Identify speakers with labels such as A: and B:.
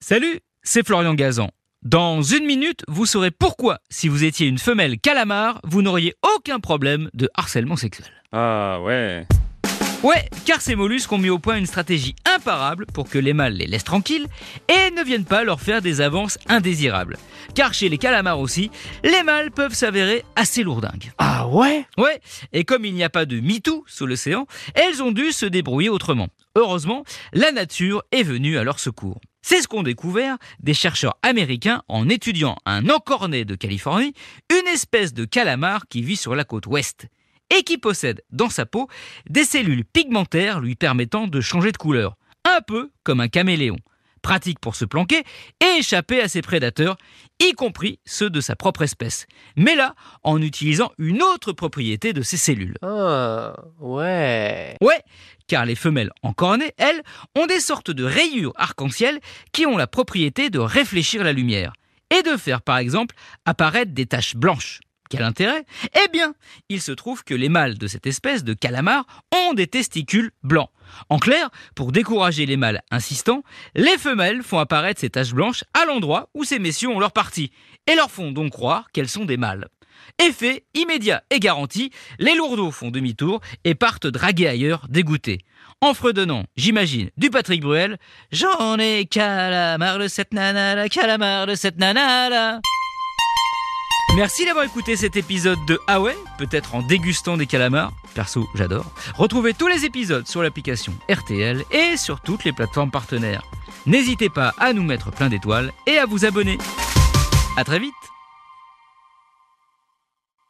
A: Salut, c'est Florian Gazan. Dans une minute, vous saurez pourquoi, si vous étiez une femelle calamar, vous n'auriez aucun problème de harcèlement sexuel.
B: Ah ouais.
A: Ouais, car ces mollusques ont mis au point une stratégie imparable pour que les mâles les laissent tranquilles et ne viennent pas leur faire des avances indésirables. Car chez les calamars aussi, les mâles peuvent s'avérer assez lourdingues.
C: Ah ouais?
A: Ouais, et comme il n'y a pas de MeToo sous l'océan, elles ont dû se débrouiller autrement. Heureusement, la nature est venue à leur secours. C'est ce qu'ont découvert des chercheurs américains en étudiant un encornet de Californie, une espèce de calamar qui vit sur la côte ouest et qui possède dans sa peau des cellules pigmentaires lui permettant de changer de couleur, un peu comme un caméléon. Pratique pour se planquer et échapper à ses prédateurs, y compris ceux de sa propre espèce. Mais là, en utilisant une autre propriété de ces cellules.
C: Ah ouais.
A: Ouais, car les femelles encornées, elles, ont des sortes de rayures arc-en-ciel qui ont la propriété de réfléchir la lumière et de faire par exemple apparaître des taches blanches. Quel intérêt? Eh bien, il se trouve que les mâles de cette espèce de calamar ont des testicules blancs. En clair, pour décourager les mâles insistants, les femelles font apparaître ces taches blanches à l'endroit où ces messieurs ont leur partie, et leur font donc croire qu'elles sont des mâles. Effet immédiat et garanti, les lourdeaux font demi-tour et partent draguer ailleurs, dégoûtés. En fredonnant, j'imagine, du Patrick Bruel, J'en ai calamar de cette nana, la calamar de cette nana là. Merci d'avoir écouté cet épisode de Ah peut-être en dégustant des calamars. Perso, j'adore. Retrouvez tous les épisodes sur l'application RTL et sur toutes les plateformes partenaires. N'hésitez pas à nous mettre plein d'étoiles et à vous abonner. À très vite